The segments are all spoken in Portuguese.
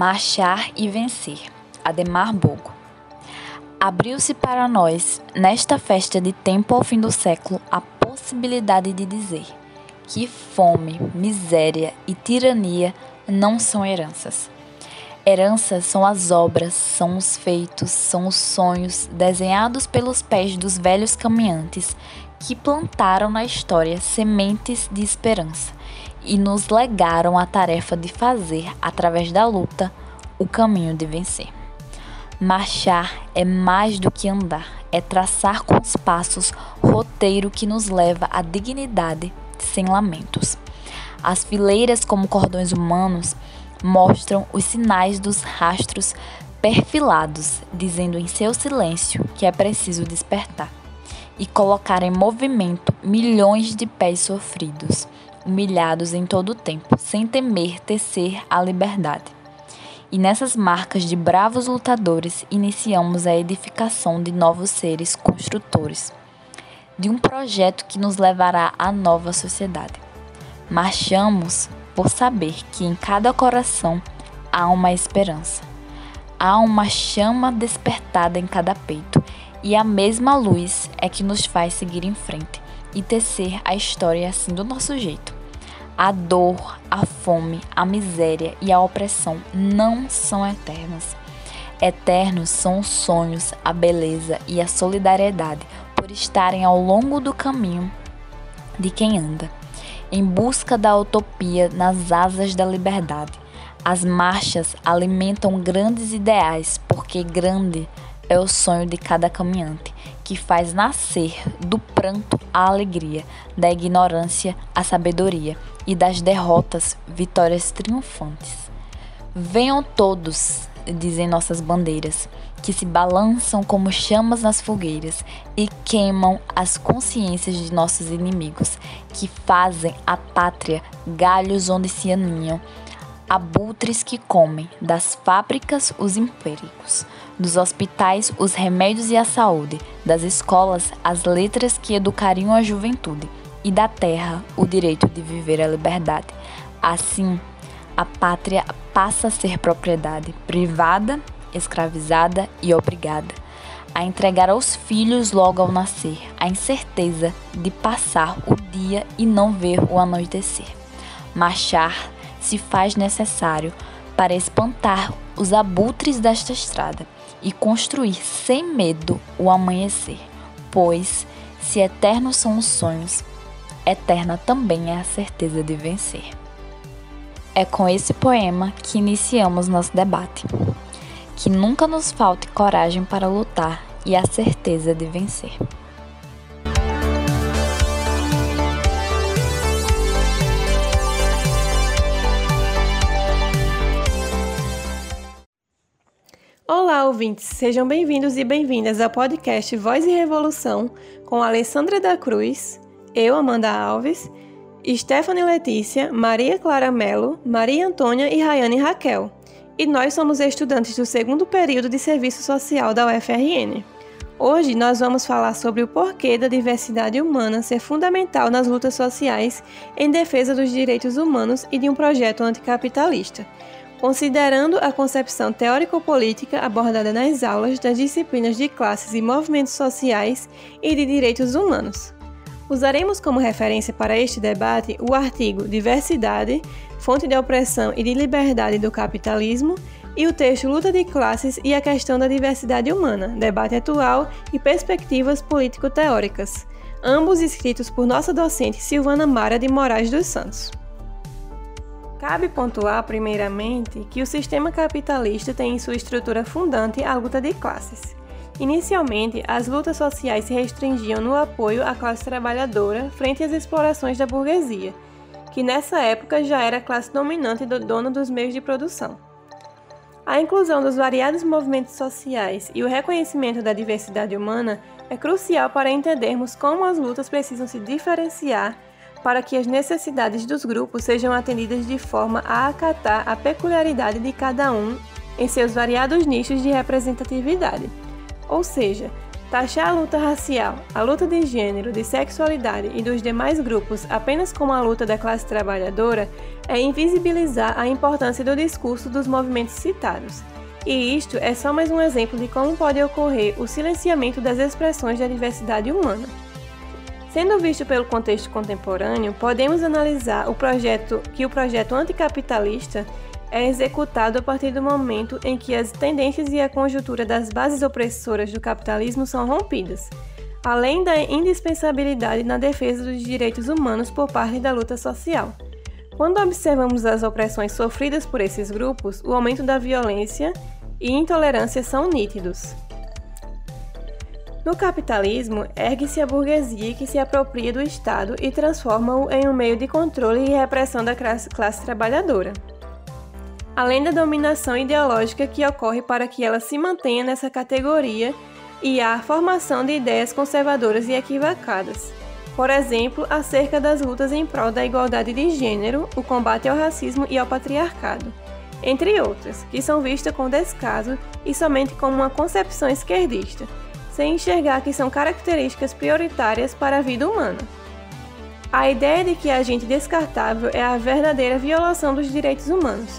Marchar e vencer. Ademar Bogo. Abriu-se para nós, nesta festa de tempo ao fim do século, a possibilidade de dizer que fome, miséria e tirania não são heranças. Heranças são as obras, são os feitos, são os sonhos desenhados pelos pés dos velhos caminhantes que plantaram na história sementes de esperança e nos legaram a tarefa de fazer, através da luta, o caminho de vencer. Marchar é mais do que andar, é traçar com os passos roteiro que nos leva à dignidade sem lamentos. As fileiras, como cordões humanos, mostram os sinais dos rastros perfilados, dizendo em seu silêncio que é preciso despertar e colocar em movimento milhões de pés sofridos, humilhados em todo o tempo, sem temer tecer a liberdade. E nessas marcas de bravos lutadores iniciamos a edificação de novos seres construtores, de um projeto que nos levará à nova sociedade. Marchamos por saber que em cada coração há uma esperança, há uma chama despertada em cada peito e a mesma luz é que nos faz seguir em frente e tecer a história assim do nosso jeito. A dor, a fome, a miséria e a opressão não são eternas. Eternos são os sonhos, a beleza e a solidariedade por estarem ao longo do caminho de quem anda, em busca da utopia nas asas da liberdade. As marchas alimentam grandes ideais, porque grande é o sonho de cada caminhante, que faz nascer do pranto a alegria, da ignorância a sabedoria e das derrotas vitórias triunfantes. Venham todos, dizem nossas bandeiras, que se balançam como chamas nas fogueiras e queimam as consciências de nossos inimigos, que fazem a pátria galhos onde se aninham abutres que comem, das fábricas os empíricos, dos hospitais os remédios e a saúde, das escolas as letras que educariam a juventude, e da terra o direito de viver a liberdade. Assim, a pátria passa a ser propriedade privada, escravizada e obrigada a entregar aos filhos logo ao nascer a incerteza de passar o dia e não ver o anoitecer. Marchar se faz necessário para espantar os abutres desta estrada e construir sem medo o amanhecer, pois, se eternos são os sonhos, eterna também é a certeza de vencer. É com esse poema que iniciamos nosso debate. Que nunca nos falte coragem para lutar e a certeza de vencer. Olá, ouvintes! Sejam bem-vindos e bem-vindas ao podcast Voz e Revolução com Alessandra da Cruz, eu, Amanda Alves, Stephanie Letícia, Maria Clara Mello, Maria Antônia e Rayane Raquel. E nós somos estudantes do segundo período de Serviço Social da UFRN. Hoje nós vamos falar sobre o porquê da diversidade humana ser fundamental nas lutas sociais em defesa dos direitos humanos e de um projeto anticapitalista considerando a concepção teórico-política abordada nas aulas das disciplinas de classes e movimentos sociais e de direitos humanos. Usaremos como referência para este debate o artigo Diversidade, Fonte de Opressão e de Liberdade do Capitalismo e o texto Luta de Classes e a Questão da Diversidade Humana, Debate Atual e Perspectivas Político-Teóricas, ambos escritos por nossa docente Silvana Mara de Moraes dos Santos. Cabe pontuar, primeiramente, que o sistema capitalista tem em sua estrutura fundante a luta de classes. Inicialmente, as lutas sociais se restringiam no apoio à classe trabalhadora frente às explorações da burguesia, que nessa época já era a classe dominante do dono dos meios de produção. A inclusão dos variados movimentos sociais e o reconhecimento da diversidade humana é crucial para entendermos como as lutas precisam se diferenciar para que as necessidades dos grupos sejam atendidas de forma a acatar a peculiaridade de cada um em seus variados nichos de representatividade. Ou seja, Taxar a luta racial, a luta de gênero, de sexualidade e dos demais grupos apenas como a luta da classe trabalhadora é invisibilizar a importância do discurso dos movimentos citados. E isto é só mais um exemplo de como pode ocorrer o silenciamento das expressões da diversidade humana. Sendo visto pelo contexto contemporâneo, podemos analisar o projeto que o projeto anticapitalista é executado a partir do momento em que as tendências e a conjuntura das bases opressoras do capitalismo são rompidas, além da indispensabilidade na defesa dos direitos humanos por parte da luta social. Quando observamos as opressões sofridas por esses grupos, o aumento da violência e intolerância são nítidos. No capitalismo, ergue-se a burguesia que se apropria do Estado e transforma-o em um meio de controle e repressão da classe, trabalhadora além da dominação ideológica que ocorre para que ela se mantenha nessa categoria e a formação de ideias conservadoras e equivocadas. Por exemplo, acerca das lutas em prol da igualdade de gênero, o combate ao racismo e ao patriarcado, entre outras, que são vistas com descaso e somente como uma concepção esquerdista, sem enxergar que são características prioritárias para a vida humana. A ideia de que a agente descartável é a verdadeira violação dos direitos humanos.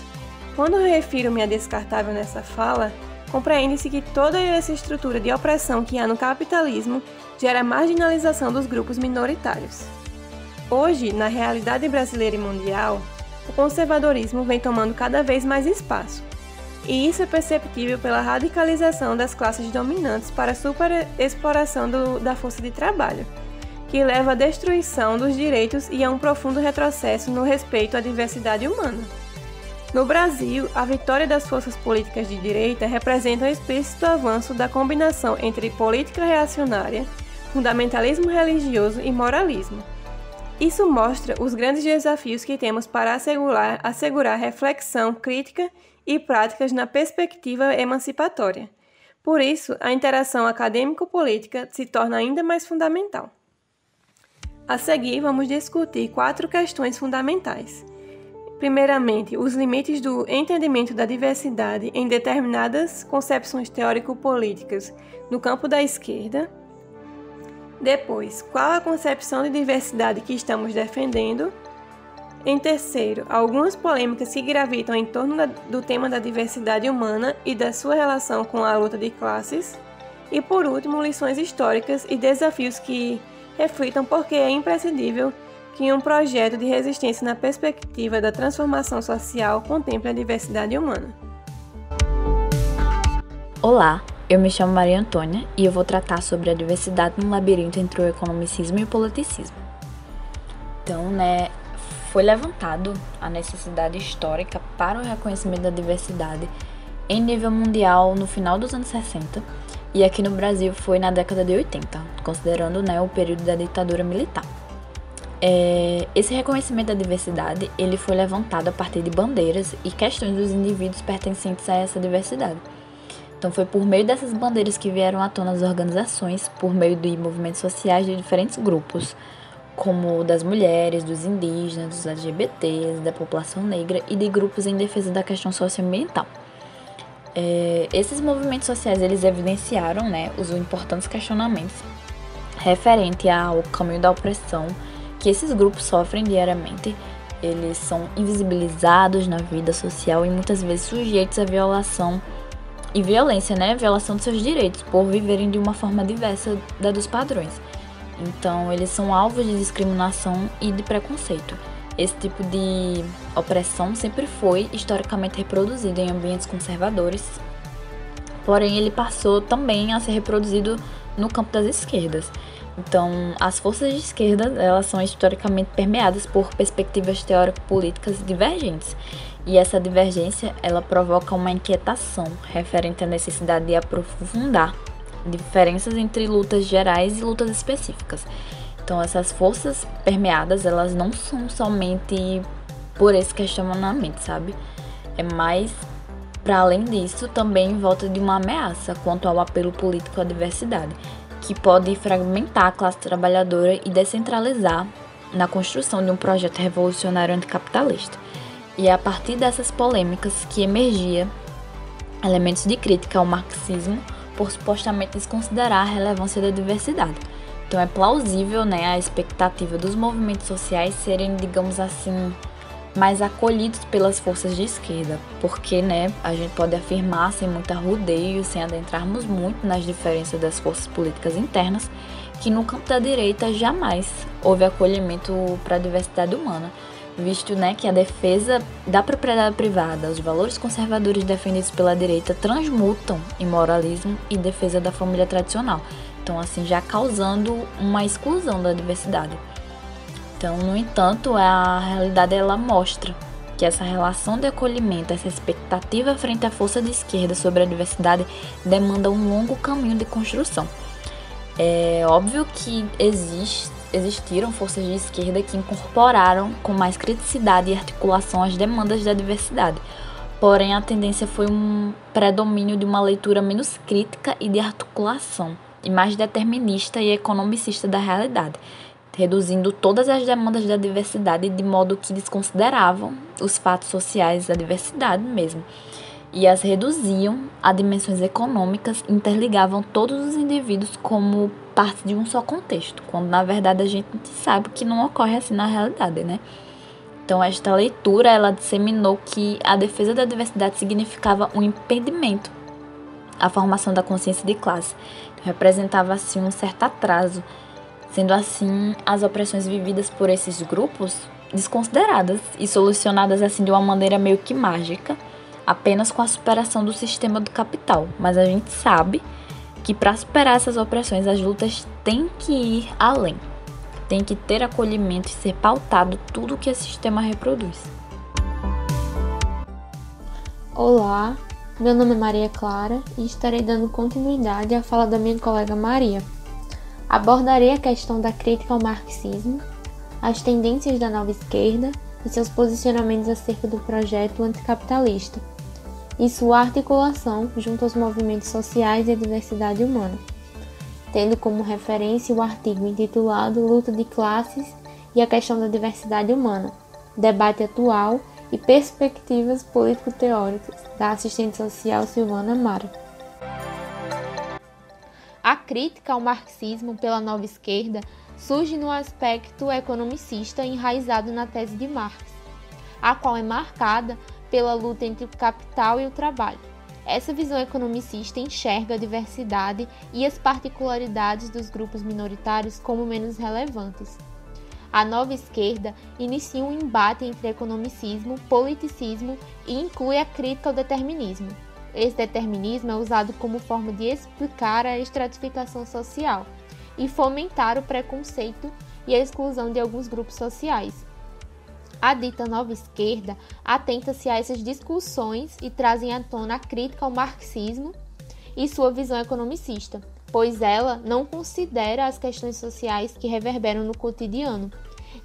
Quando refiro-me a descartável nessa fala, compreende-se que toda essa estrutura de opressão que há no capitalismo gera marginalização dos grupos minoritários. Hoje, na realidade brasileira e mundial, o conservadorismo vem tomando cada vez mais espaço, e isso é perceptível pela radicalização das classes dominantes para a superexploração do, da força de trabalho, que leva à destruição dos direitos e a um profundo retrocesso no respeito à diversidade humana. No Brasil, a vitória das forças políticas de direita representa um explícito avanço da combinação entre política reacionária, fundamentalismo religioso e moralismo. Isso mostra os grandes desafios que temos para assegurar, assegurar reflexão crítica e práticas na perspectiva emancipatória. Por isso, a interação acadêmico-política se torna ainda mais fundamental. A seguir, vamos discutir quatro questões fundamentais. Primeiramente, os limites do entendimento da diversidade em determinadas concepções teórico-políticas no campo da esquerda. Depois, qual a concepção de diversidade que estamos defendendo? Em terceiro, algumas polêmicas que gravitam em torno da, do tema da diversidade humana e da sua relação com a luta de classes. E por último, lições históricas e desafios que reflitam porque é imprescindível que um projeto de resistência na perspectiva da transformação social contemple a diversidade humana. Olá, eu me chamo Maria Antônia e eu vou tratar sobre a diversidade no labirinto entre o economicismo e o politicismo. Então, né, foi levantado a necessidade histórica para o reconhecimento da diversidade em nível mundial no final dos anos 60 e aqui no Brasil foi na década de 80, considerando né, o período da ditadura militar. É, esse reconhecimento da diversidade ele foi levantado a partir de bandeiras e questões dos indivíduos pertencentes a essa diversidade. Então foi por meio dessas bandeiras que vieram à tona as organizações, por meio de movimentos sociais de diferentes grupos, como das mulheres, dos indígenas, dos LGBTs, da população negra e de grupos em defesa da questão socioambiental. É, esses movimentos sociais eles evidenciaram né, os importantes questionamentos referente ao caminho da opressão que esses grupos sofrem diariamente. Eles são invisibilizados na vida social e muitas vezes sujeitos à violação e violência, né? Violação de seus direitos por viverem de uma forma diversa da dos padrões. Então, eles são alvos de discriminação e de preconceito. Esse tipo de opressão sempre foi historicamente reproduzido em ambientes conservadores, porém, ele passou também a ser reproduzido no campo das esquerdas. Então, as forças de esquerda, elas são historicamente permeadas por perspectivas teórico-políticas divergentes. E essa divergência, ela provoca uma inquietação referente à necessidade de aprofundar diferenças entre lutas gerais e lutas específicas. Então, essas forças permeadas, elas não são somente por esse questionamento, sabe? É mais para além disso, também em volta de uma ameaça quanto ao apelo político à diversidade que pode fragmentar a classe trabalhadora e descentralizar na construção de um projeto revolucionário anticapitalista. E é a partir dessas polêmicas que emergia elementos de crítica ao marxismo por supostamente desconsiderar a relevância da diversidade. Então é plausível né, a expectativa dos movimentos sociais serem, digamos assim, mais acolhidos pelas forças de esquerda, porque né, a gente pode afirmar sem muita rodeio, sem adentrarmos muito nas diferenças das forças políticas internas, que no campo da direita jamais houve acolhimento para a diversidade humana, visto né, que a defesa da propriedade privada, os valores conservadores defendidos pela direita transmutam em moralismo e defesa da família tradicional, então assim já causando uma exclusão da diversidade. Então, no entanto, a realidade ela mostra que essa relação de acolhimento, essa expectativa frente à força de esquerda sobre a diversidade demanda um longo caminho de construção. É óbvio que existe, existiram forças de esquerda que incorporaram com mais criticidade e articulação as demandas da diversidade. Porém, a tendência foi um predomínio de uma leitura menos crítica e de articulação, e mais determinista e economicista da realidade, reduzindo todas as demandas da diversidade de modo que desconsideravam os fatos sociais da diversidade mesmo e as reduziam a dimensões econômicas, interligavam todos os indivíduos como parte de um só contexto, quando na verdade a gente sabe que não ocorre assim na realidade, né? Então esta leitura ela disseminou que a defesa da diversidade significava um impedimento à formação da consciência de classe, representava assim um certo atraso Sendo assim, as opressões vividas por esses grupos desconsideradas e solucionadas assim de uma maneira meio que mágica, apenas com a superação do sistema do capital. Mas a gente sabe que para superar essas opressões as lutas têm que ir além. Tem que ter acolhimento e ser pautado tudo que esse sistema reproduz. Olá, meu nome é Maria Clara e estarei dando continuidade à fala da minha colega Maria. Abordarei a questão da crítica ao marxismo, as tendências da nova esquerda e seus posicionamentos acerca do projeto anticapitalista e sua articulação junto aos movimentos sociais e a diversidade humana, tendo como referência o artigo intitulado Luta de Classes e a questão da diversidade humana, debate atual e perspectivas político-teóricas da assistente social Silvana Mara. A crítica ao marxismo pela nova esquerda surge no aspecto economicista enraizado na tese de Marx, a qual é marcada pela luta entre o capital e o trabalho. Essa visão economicista enxerga a diversidade e as particularidades dos grupos minoritários como menos relevantes. A nova esquerda inicia um embate entre economicismo, politicismo e inclui a crítica ao determinismo. Esse determinismo é usado como forma de explicar a estratificação social e fomentar o preconceito e a exclusão de alguns grupos sociais. A dita nova esquerda atenta-se a essas discussões e trazem à tona a crítica ao marxismo e sua visão economicista, pois ela não considera as questões sociais que reverberam no cotidiano,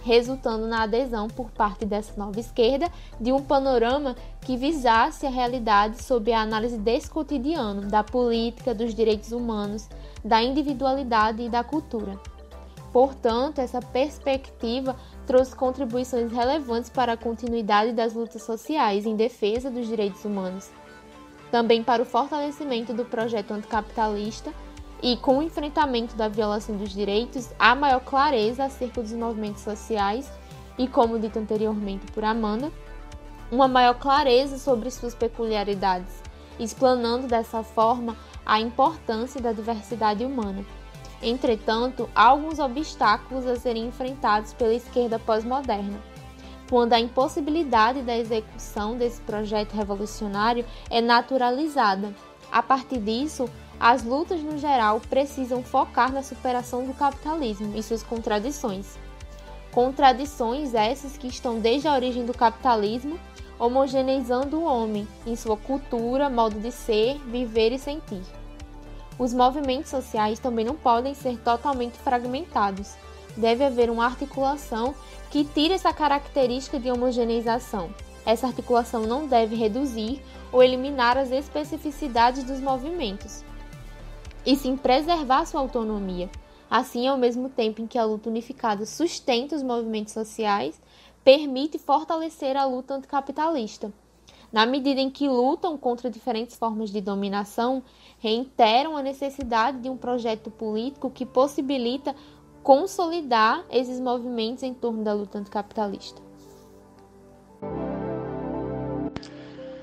resultando na adesão por parte dessa nova esquerda de um panorama que visasse a realidade sob a análise desse cotidiano, da política, dos direitos humanos, da individualidade e da cultura. Portanto, essa perspectiva trouxe contribuições relevantes para a continuidade das lutas sociais em defesa dos direitos humanos, também para o fortalecimento do projeto anticapitalista e com o enfrentamento da violação dos direitos, há maior clareza acerca dos movimentos sociais e, como dito anteriormente por Amanda, uma maior clareza sobre suas peculiaridades, explanando dessa forma a importância da diversidade humana. Entretanto, há alguns obstáculos a serem enfrentados pela esquerda pós-moderna, quando a impossibilidade da execução desse projeto revolucionário é naturalizada. A partir disso, as lutas no geral precisam focar na superação do capitalismo e suas contradições. Contradições essas que estão desde a origem do capitalismo, homogeneizando o homem em sua cultura, modo de ser, viver e sentir. Os movimentos sociais também não podem ser totalmente fragmentados. Deve haver uma articulação que tire essa característica de homogeneização. Essa articulação não deve reduzir ou eliminar as especificidades dos movimentos, e sim preservar sua autonomia. Assim, ao mesmo tempo em que a luta unificada sustenta os movimentos sociais, permite fortalecer a luta anticapitalista. na medida em que lutam contra diferentes formas de dominação, reiteram a necessidade de um projeto político que possibilita consolidar esses movimentos em torno da luta anticapitalista.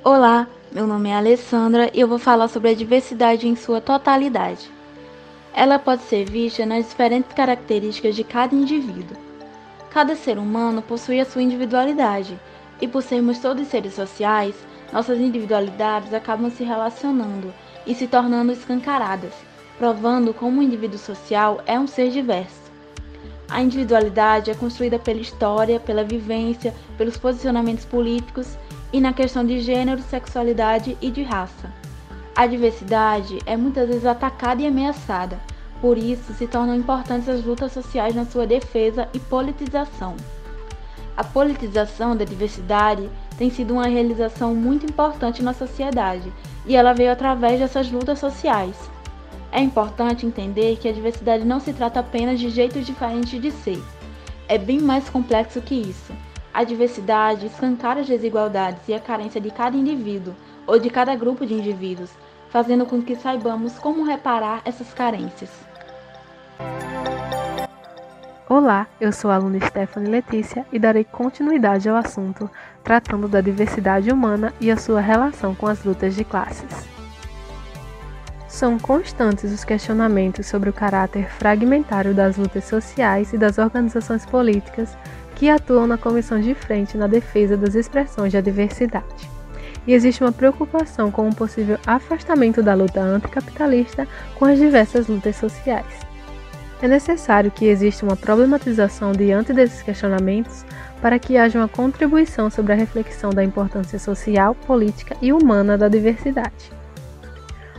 Olá, meu nome é Alessandra e eu vou falar sobre a diversidade em sua totalidade. Ela pode ser vista nas diferentes características de cada indivíduo. Cada ser humano possui a sua individualidade, e por sermos todos seres sociais, nossas individualidades acabam se relacionando e se tornando escancaradas, provando como o indivíduo social é um ser diverso. A individualidade é construída pela história, pela vivência, pelos posicionamentos políticos e na questão de gênero, sexualidade e de raça. A diversidade é muitas vezes atacada e ameaçada, por isso se tornam importantes as lutas sociais na sua defesa e politização. A politização da diversidade tem sido uma realização muito importante na sociedade e ela veio através dessas lutas sociais. É importante entender que a diversidade não se trata apenas de jeitos diferentes de ser. É bem mais complexo que isso. A diversidade escancara as desigualdades e a carência de cada indivíduo ou de cada grupo de indivíduos, fazendo com que saibamos como reparar essas carências. Olá, eu sou a aluna Stephanie Letícia e darei continuidade ao assunto tratando da diversidade humana e a sua relação com as lutas de classes. São constantes os questionamentos sobre o caráter fragmentário das lutas sociais e das organizações políticas que atuam na comissão de frente na defesa das expressões da diversidade e existe uma preocupação com um possível afastamento da luta anticapitalista com as diversas lutas sociais. É necessário que exista uma problematização diante desses questionamentos para que haja uma contribuição sobre a reflexão da importância social, política e humana da diversidade.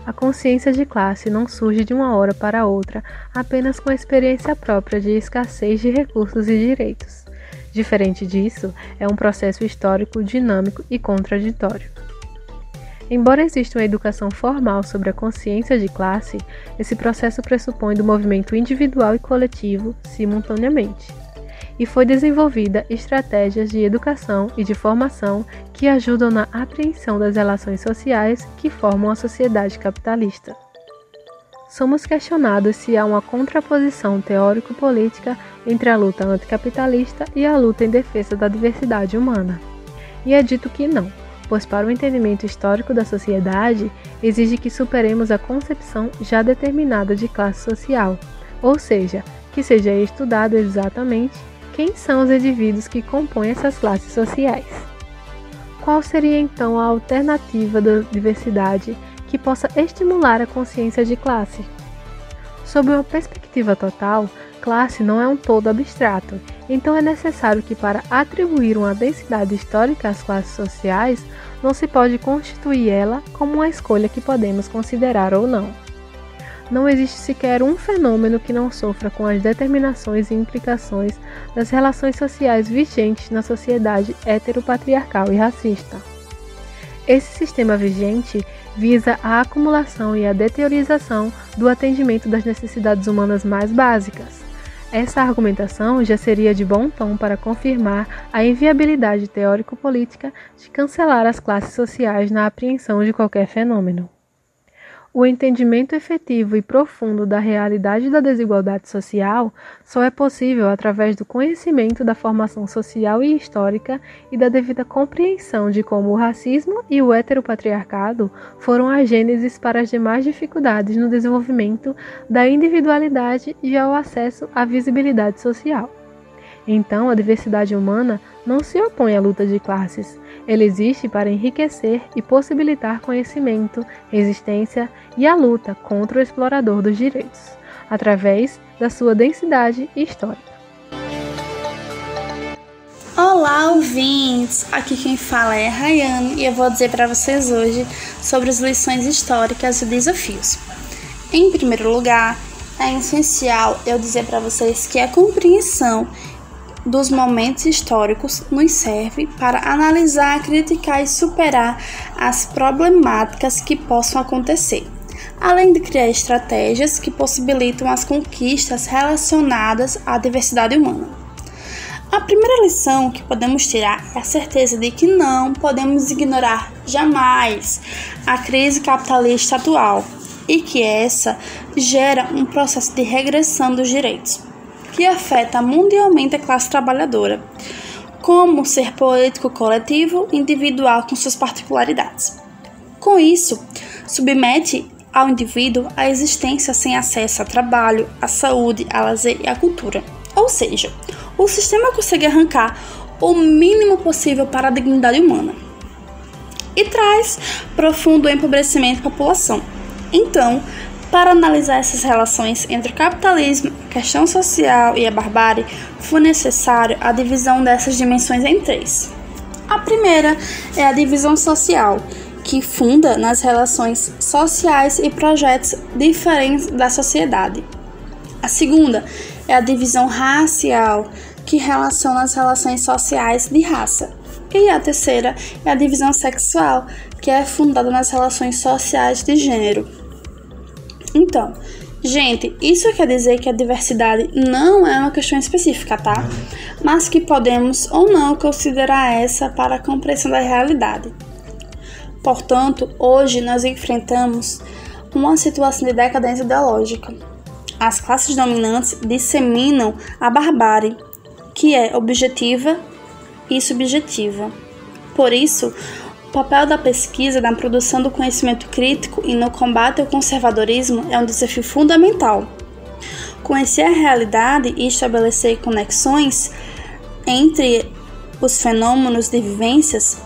A consciência de classe não surge de uma hora para outra apenas com a experiência própria de escassez de recursos e direitos. Diferente disso, é um processo histórico dinâmico e contraditório. Embora exista uma educação formal sobre a consciência de classe, esse processo pressupõe do movimento individual e coletivo simultaneamente. E foi desenvolvida estratégias de educação e de formação que ajudam na apreensão das relações sociais que formam a sociedade capitalista somos questionados se há uma contraposição teórico-política entre a luta anticapitalista e a luta em defesa da diversidade humana. E é dito que não, pois para o entendimento histórico da sociedade exige que superemos a concepção já determinada de classe social, ou seja, que seja estudado exatamente quem são os indivíduos que compõem essas classes sociais. Qual seria então a alternativa da diversidade que possa estimular a consciência de classe. Sob uma perspectiva total, classe não é um todo abstrato, então é necessário que, para atribuir uma densidade histórica às classes sociais, não se pode constituir ela como uma escolha que podemos considerar ou não. Não existe sequer um fenômeno que não sofra com as determinações e implicações das relações sociais vigentes na sociedade heteropatriarcal e racista. Esse sistema vigente visa a acumulação e a deteriorização do atendimento das necessidades humanas mais básicas. Essa argumentação já seria de bom tom para confirmar a inviabilidade teórico-política de cancelar as classes sociais na apreensão de qualquer fenômeno. O entendimento efetivo e profundo da realidade da desigualdade social só é possível através do conhecimento da formação social e histórica e da devida compreensão de como o racismo e o heteropatriarcado foram a gênesis para as demais dificuldades no desenvolvimento da individualidade e ao acesso à visibilidade social. Então, a diversidade humana não se opõe à luta de classes. Ele existe para enriquecer e possibilitar conhecimento, resistência e a luta contra o explorador dos direitos, através da sua densidade histórica. Olá, ouvintes! Aqui quem fala é a Rayane e eu vou dizer para vocês hoje sobre as lições históricas e desafios. Em primeiro lugar, é essencial eu dizer para vocês que a compreensão dos momentos históricos nos serve para analisar, criticar e superar as problemáticas que possam acontecer, além de criar estratégias que possibilitam as conquistas relacionadas à diversidade humana. A primeira lição que podemos tirar é a certeza de que não podemos ignorar jamais a crise capitalista atual e que essa gera um processo de regressão dos direitos, que afeta mundialmente a classe trabalhadora, como ser político coletivo individual com suas particularidades. Com isso, submete ao indivíduo a existência sem acesso a trabalho, à saúde, a lazer e à cultura. Ou seja, o sistema consegue arrancar o mínimo possível para a dignidade humana e traz profundo empobrecimento da população. Então, para analisar essas relações entre o capitalismo, a questão social e a barbárie, foi necessário a divisão dessas dimensões em três. A primeira é a divisão social, que funda nas relações sociais e projetos diferentes da sociedade. A segunda é a divisão racial, que relaciona as relações sociais de raça. E a terceira é a divisão sexual, que é fundada nas relações sociais de gênero. Então, gente, isso quer dizer que a diversidade não é uma questão específica, tá? Mas que podemos ou não considerar essa para a compreensão da realidade. Portanto, hoje nós enfrentamos uma situação de decadência ideológica as classes dominantes disseminam a barbárie, que é objetiva e subjetiva. Por isso, papel da pesquisa na produção do conhecimento crítico e no combate ao conservadorismo é um desafio fundamental. Conhecer a realidade e estabelecer conexões entre os fenômenos de vivências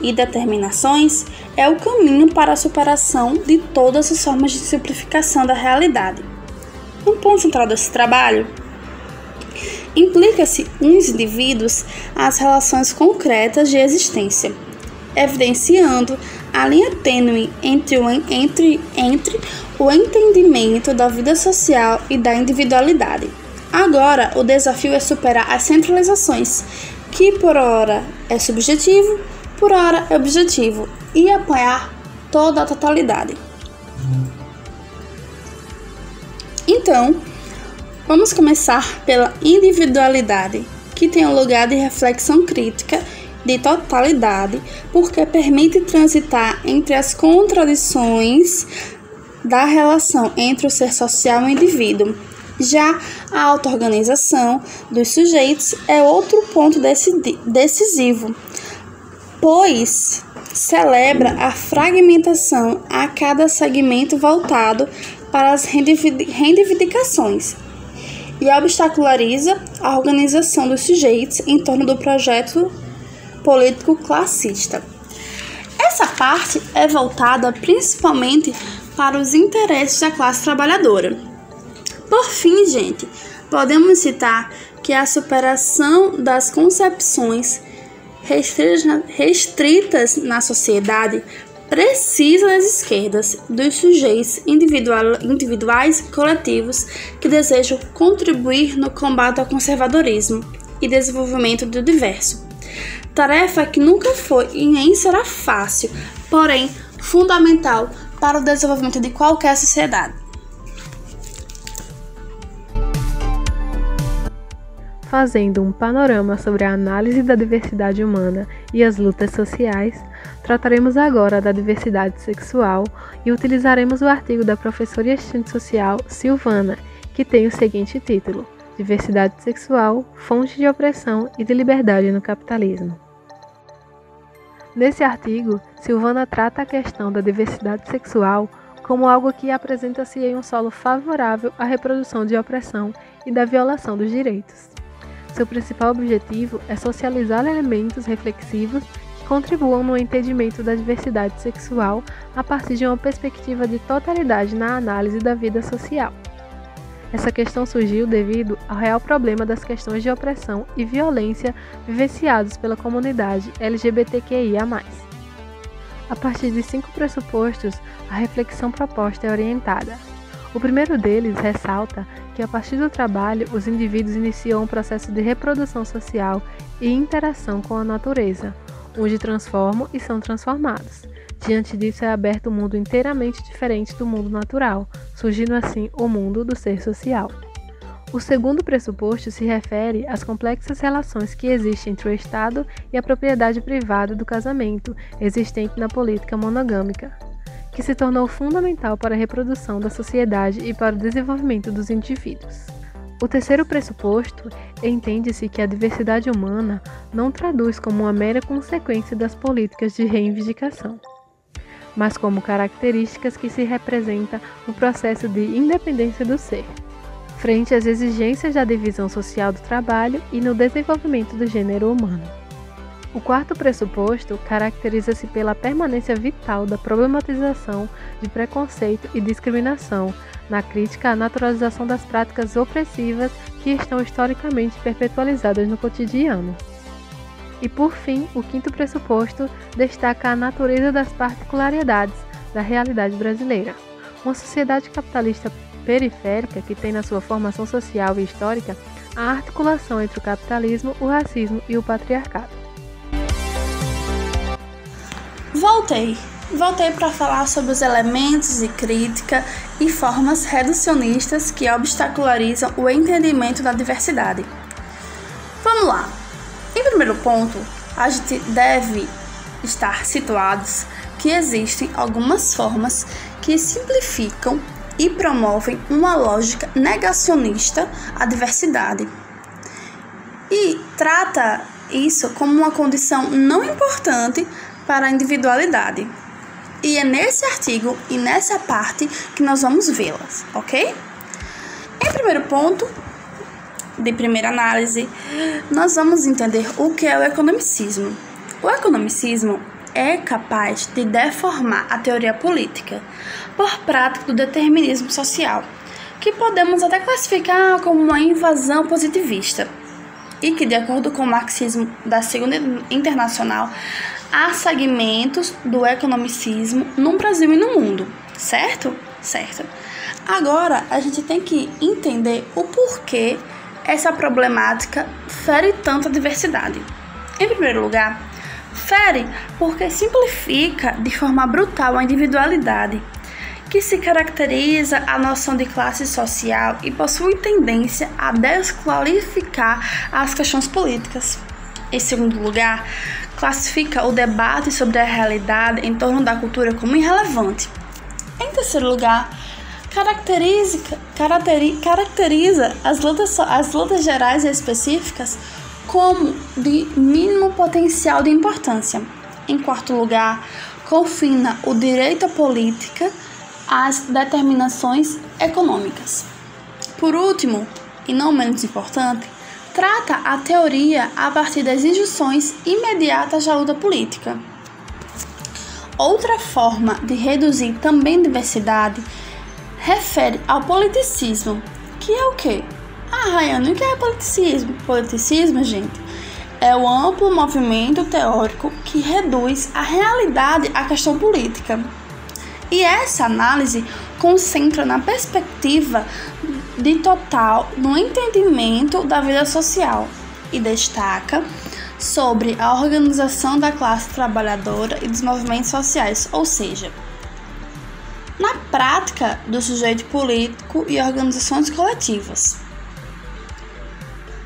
e determinações é o caminho para a superação de todas as formas de simplificação da realidade. Um ponto central desse trabalho implica-se uns indivíduos às relações concretas de existência, evidenciando a linha tênue entre o, entre, entre o entendimento da vida social e da individualidade. Agora, o desafio é superar as centralizações, que por hora é subjetivo, por hora é objetivo, e apoiar toda a totalidade. Então, vamos começar pela individualidade, que tem um lugar de reflexão crítica de totalidade, porque permite transitar entre as contradições da relação entre o ser social e o indivíduo. Já a auto-organização dos sujeitos é outro ponto decisivo, pois celebra a fragmentação a cada segmento voltado para as reivindicações e obstaculariza a organização dos sujeitos em torno do projeto político classista. Essa parte é voltada principalmente para os interesses da classe trabalhadora. Por fim, gente, podemos citar que a superação das concepções restritas na sociedade precisa das esquerdas, dos sujeitos individuais e coletivos que desejam contribuir no combate ao conservadorismo e desenvolvimento do diverso. Tarefa que nunca foi e nem será fácil, porém fundamental para o desenvolvimento de qualquer sociedade. Fazendo um panorama sobre a análise da diversidade humana e as lutas sociais, Trataremos agora da diversidade sexual e utilizaremos o artigo da professora e assistente social Silvana, que tem o seguinte título: Diversidade sexual, fonte de opressão e de liberdade no capitalismo. Nesse artigo, Silvana trata a questão da diversidade sexual como algo que apresenta-se em um solo favorável à reprodução de opressão e da violação dos direitos. Seu principal objetivo é socializar elementos reflexivos contribuam no entendimento da diversidade sexual a partir de uma perspectiva de totalidade na análise da vida social. Essa questão surgiu devido ao real problema das questões de opressão e violência vivenciados pela comunidade LGBTQIA. A partir de cinco pressupostos, a reflexão proposta é orientada. O primeiro deles ressalta que, a partir do trabalho, os indivíduos iniciam um processo de reprodução social e interação com a natureza, onde transformam e são transformados. Diante disso é aberto um mundo inteiramente diferente do mundo natural, surgindo assim o mundo do ser social. O segundo pressuposto se refere às complexas relações que existem entre o Estado e a propriedade privada do casamento existente na política monogâmica, que se tornou fundamental para a reprodução da sociedade e para o desenvolvimento dos indivíduos. O terceiro pressuposto entende-se que a diversidade humana não traduz como uma mera consequência das políticas de reivindicação, mas como características que se representam no processo de independência do ser, frente às exigências da divisão social do trabalho e no desenvolvimento do gênero humano. O quarto pressuposto caracteriza-se pela permanência vital da problematização de preconceito e discriminação na crítica à naturalização das práticas opressivas que estão historicamente perpetualizadas no cotidiano. E por fim, o quinto pressuposto destaca a natureza das particularidades da realidade brasileira. Uma sociedade capitalista periférica que tem na sua formação social e histórica a articulação entre o capitalismo, o racismo e o patriarcado. Voltei! voltei para falar sobre os elementos de crítica e formas reducionistas que obstacularizam o entendimento da diversidade. Vamos lá! Em primeiro ponto, a gente deve estar situados que existem algumas formas que simplificam e promovem uma lógica negacionista à diversidade. E trata isso como uma condição não importante para a individualidade. E é nesse artigo e nessa parte que nós vamos vê-las, ok? Em primeiro ponto, de primeira análise, nós vamos entender o que é o economicismo. O economicismo é capaz de deformar a teoria política por prática do determinismo social, que podemos até classificar como uma invasão positivista, e que, de acordo com o marxismo da Segunda Internacional, há segmentos do economicismo no Brasil e no mundo, certo? Certo. Agora a gente tem que entender o porquê essa problemática fere tanto a diversidade. Em primeiro lugar, fere porque simplifica de forma brutal a individualidade, que se caracteriza a noção de classe social e possui tendência a desqualificar as questões políticas. Em segundo lugar, classifica o debate sobre a realidade em torno da cultura como irrelevante. Em terceiro lugar, caracteriza, caracteriza as, lutas, as lutas gerais e específicas como de mínimo potencial de importância. Em quarto lugar, confina o direito à política às determinações econômicas. Por último, e não menos importante, trata a teoria a partir das injunções imediatas da luta política. Outra forma de reduzir também diversidade refere ao politicismo, que é o quê? Ah, Rayane, o que é politicismo? Politicismo, gente, é o amplo movimento teórico que reduz a realidade à questão política. E essa análise concentra na perspectiva de total no entendimento da vida social e destaca sobre a organização da classe trabalhadora e dos movimentos sociais, ou seja, na prática do sujeito político e organizações coletivas.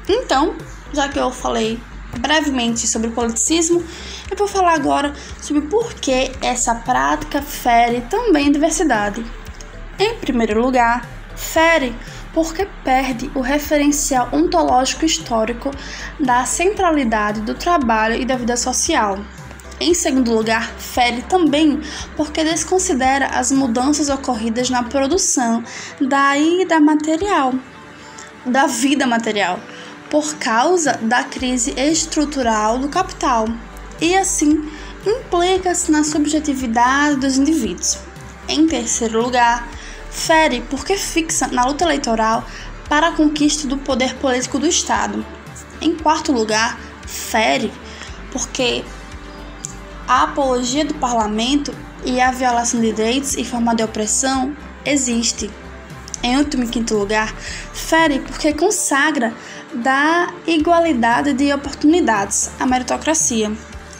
Então, já que eu falei brevemente sobre politicismo, eu vou falar agora sobre por que essa prática fere também diversidade. Em primeiro lugar, fere porque perde o referencial ontológico histórico da centralidade do trabalho e da vida social. Em segundo lugar, fere também porque desconsidera as mudanças ocorridas na produção da material, da vida material, por causa da crise estrutural do capital, e assim implica-se na subjetividade dos indivíduos. Em terceiro lugar, fere porque fixa na luta eleitoral para a conquista do poder político do Estado. Em quarto lugar, fere porque a apologia do parlamento e a violação de direitos em forma de opressão existe. Em último e quinto lugar, fere porque consagra da igualdade de oportunidades, a meritocracia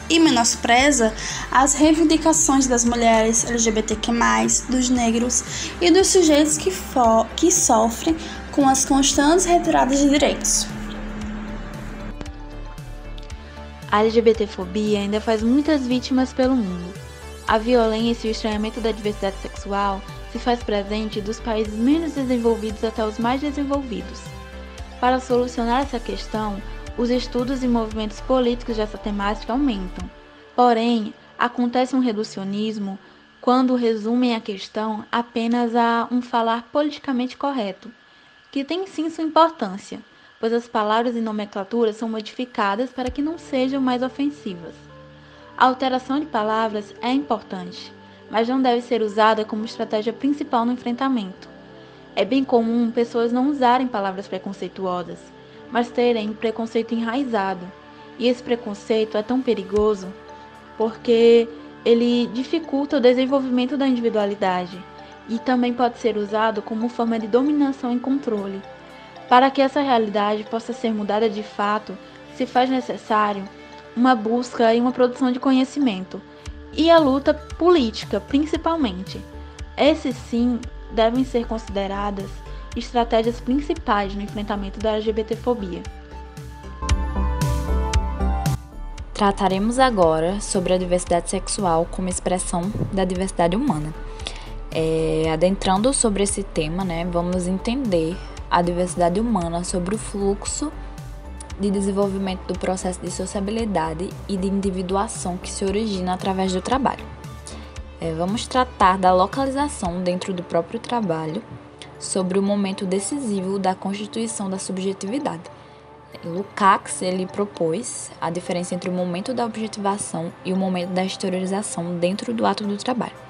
e menospreza as reivindicações das mulheres LGBTQ+, dos negros e dos sujeitos que, que sofrem com as constantes retiradas de direitos. A LGBTfobia ainda faz muitas vítimas pelo mundo. A violência e o estranhamento da diversidade sexual se faz presente dos países menos desenvolvidos até os mais desenvolvidos. Para solucionar essa questão, os estudos e movimentos políticos dessa temática aumentam. Porém, acontece um reducionismo quando resumem a questão apenas a um falar politicamente correto, que tem sim sua importância, pois as palavras e nomenclaturas são modificadas para que não sejam mais ofensivas. A alteração de palavras é importante, mas não deve ser usada como estratégia principal no enfrentamento. É bem comum pessoas não usarem palavras preconceituosas, mas terem preconceito enraizado. E esse preconceito é tão perigoso porque ele dificulta o desenvolvimento da individualidade e também pode ser usado como forma de dominação e controle. Para que essa realidade possa ser mudada de fato, se faz necessário uma busca e uma produção de conhecimento e a luta política, principalmente. Esses sim devem ser consideradas estratégias principais no enfrentamento da LGBTfobia. Trataremos agora sobre a diversidade sexual como expressão da diversidade humana. É, adentrando sobre esse tema, né, vamos entender a diversidade humana sobre o fluxo de desenvolvimento do processo de sociabilidade e de individuação que se origina através do trabalho. É, vamos tratar da localização dentro do próprio trabalho sobre o momento decisivo da constituição da subjetividade Lukács ele propôs a diferença entre o momento da objetivação e o momento da exteriorização dentro do ato do trabalho.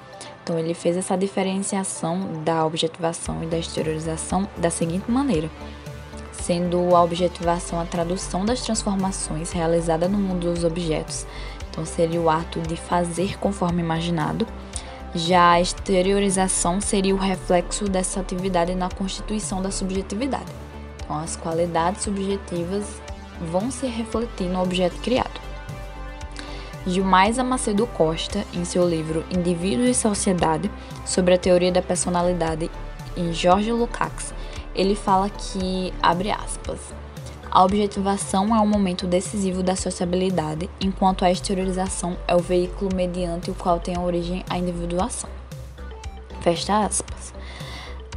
Então ele fez essa diferenciação da objetivação e da exteriorização da seguinte maneira: sendo a objetivação a tradução das transformações realizada no mundo dos objetos, então seria o ato de fazer conforme imaginado. Já a exteriorização seria o reflexo dessa atividade na constituição da subjetividade. Então, as qualidades subjetivas vão se refletir no objeto criado. Gilmais Amacedo Costa, em seu livro Indivíduo e Sociedade, sobre a teoria da personalidade, em Jorge Lukács, ele fala que, abre aspas, a objetivação é o momento decisivo da sociabilidade, enquanto a exteriorização é o veículo mediante o qual tem a origem a individuação. Fecha aspas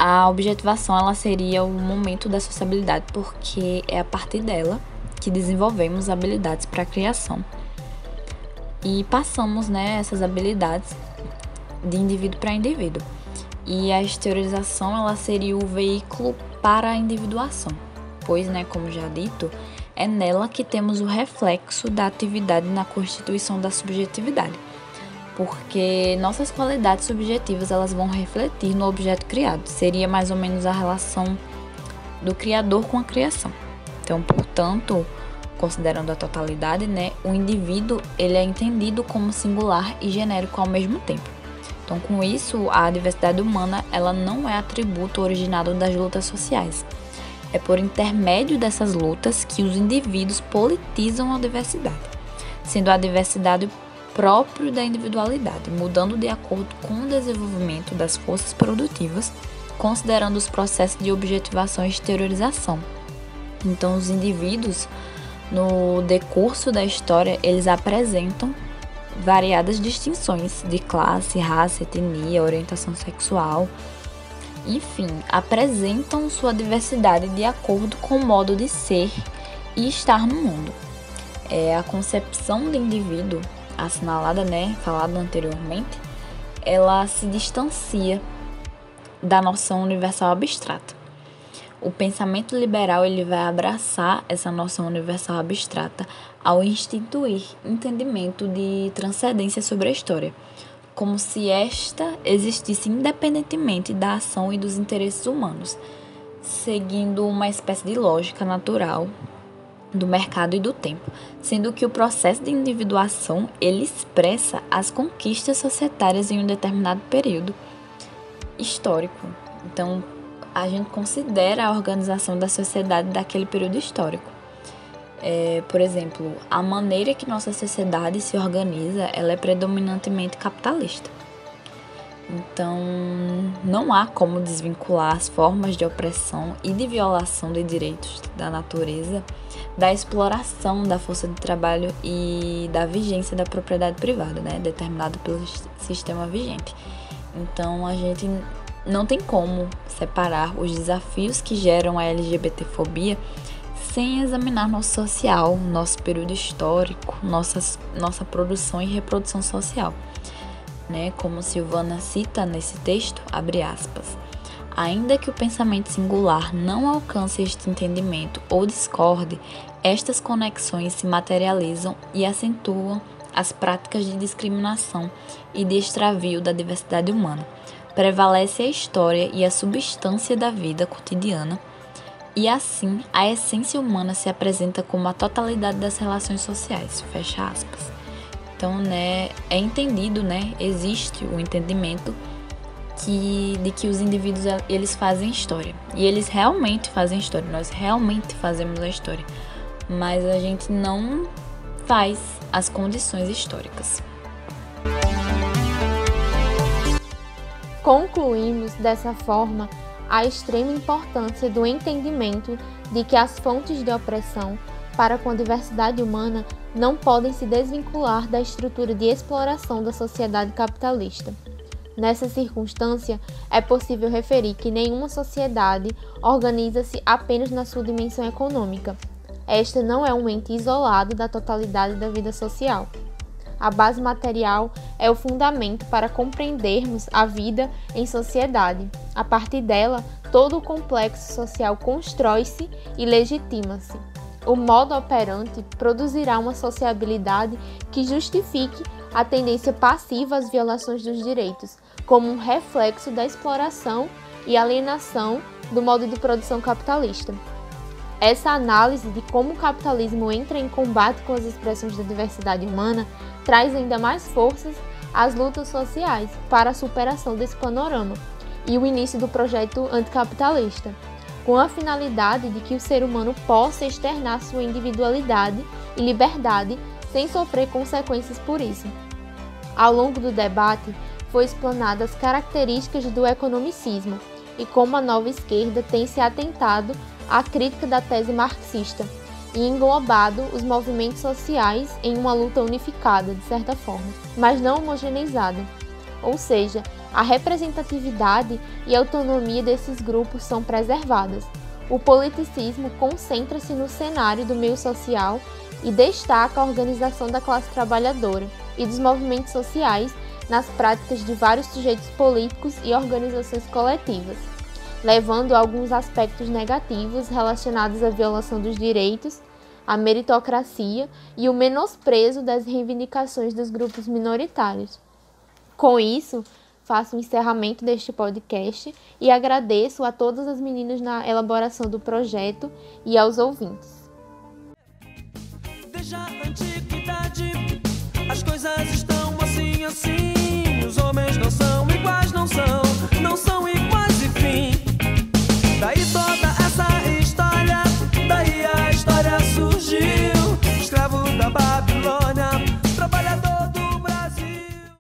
a objetivação ela seria o momento da sociabilidade, porque é a partir dela que desenvolvemos habilidades para a criação. E passamos né, essas habilidades de indivíduo para indivíduo. E a exteriorização ela seria o veículo para a individuação, pois, né, como já dito, é nela que temos o reflexo da atividade na constituição da subjetividade porque nossas qualidades subjetivas elas vão refletir no objeto criado. Seria mais ou menos a relação do criador com a criação. Então, portanto, considerando a totalidade, né, o indivíduo ele é entendido como singular e genérico ao mesmo tempo. Então, com isso, a diversidade humana ela não é atributo originado das lutas sociais. É por intermédio dessas lutas que os indivíduos politizam a diversidade, sendo a diversidade próprio da individualidade, mudando de acordo com o desenvolvimento das forças produtivas, considerando os processos de objetivação e exteriorização. Então, os indivíduos, no decurso da história, eles apresentam variadas distinções de classe, raça, etnia, orientação sexual, enfim, apresentam sua diversidade de acordo com o modo de ser e estar no mundo. É a concepção do indivíduo assinalada, né, falado anteriormente, ela se distancia da noção universal abstrata. O pensamento liberal ele vai abraçar essa noção universal abstrata ao instituir entendimento de transcendência sobre a história, como se esta existisse independentemente da ação e dos interesses humanos, seguindo uma espécie de lógica natural do mercado e do tempo, sendo que o processo de individuação ele expressa as conquistas societárias em um determinado período histórico. Então, a gente considera a organização da sociedade daquele período histórico. É, por exemplo, a maneira que nossa sociedade se organiza, ela é predominantemente capitalista. Então, não há como desvincular as formas de opressão e de violação de direitos da natureza da exploração da força de trabalho e da vigência da propriedade privada, né, determinado pelo sistema vigente. Então, a gente não tem como separar os desafios que geram a LGBTfobia sem examinar nosso social, nosso período histórico, nossas, nossa produção e reprodução social né? Como Silvana cita nesse texto, abre aspas. Ainda que o pensamento singular não alcance este entendimento ou discorde, estas conexões se materializam e acentuam as práticas de discriminação e de extravio da diversidade humana. Prevalece a história e a substância da vida cotidiana, e assim a essência humana se apresenta como a totalidade das relações sociais. Fecha aspas. Então, né, é entendido, né, existe o entendimento que, de que os indivíduos eles fazem história. E eles realmente fazem história, nós realmente fazemos a história. Mas a gente não faz as condições históricas. Concluímos dessa forma a extrema importância do entendimento de que as fontes de opressão para com a diversidade humana não podem se desvincular da estrutura de exploração da sociedade capitalista. Nessa circunstância, é possível referir que nenhuma sociedade organiza-se apenas na sua dimensão econômica. Esta não é um ente isolado da totalidade da vida social. A base material é o fundamento para compreendermos a vida em sociedade. A partir dela, todo o complexo social constrói-se e legitima-se. O modo operante produzirá uma sociabilidade que justifique a tendência passiva às violações dos direitos, como um reflexo da exploração e alienação do modo de produção capitalista. Essa análise de como o capitalismo entra em combate com as expressões da diversidade humana traz ainda mais forças às lutas sociais para a superação desse panorama e o início do projeto anticapitalista com a finalidade de que o ser humano possa externar sua individualidade e liberdade sem sofrer consequências por isso. Ao longo do debate, foi explanado as características do economicismo e como a nova esquerda tem se atentado à crítica da tese marxista e englobado os movimentos sociais em uma luta unificada, de certa forma, mas não homogeneizada. Ou seja, a representatividade e autonomia desses grupos são preservadas. O politicismo concentra-se no cenário do meio social e destaca a organização da classe trabalhadora e dos movimentos sociais nas práticas de vários sujeitos políticos e organizações coletivas, levando a alguns aspectos negativos relacionados à violação dos direitos, à meritocracia e o menosprezo das reivindicações dos grupos minoritários. Com isso, faço o encerramento deste podcast e agradeço a todas as meninas na elaboração do projeto e aos ouvintes. Desde a antiguidade, as coisas estão assim assim, os homens não são iguais, não são, não são iguais. Daí toda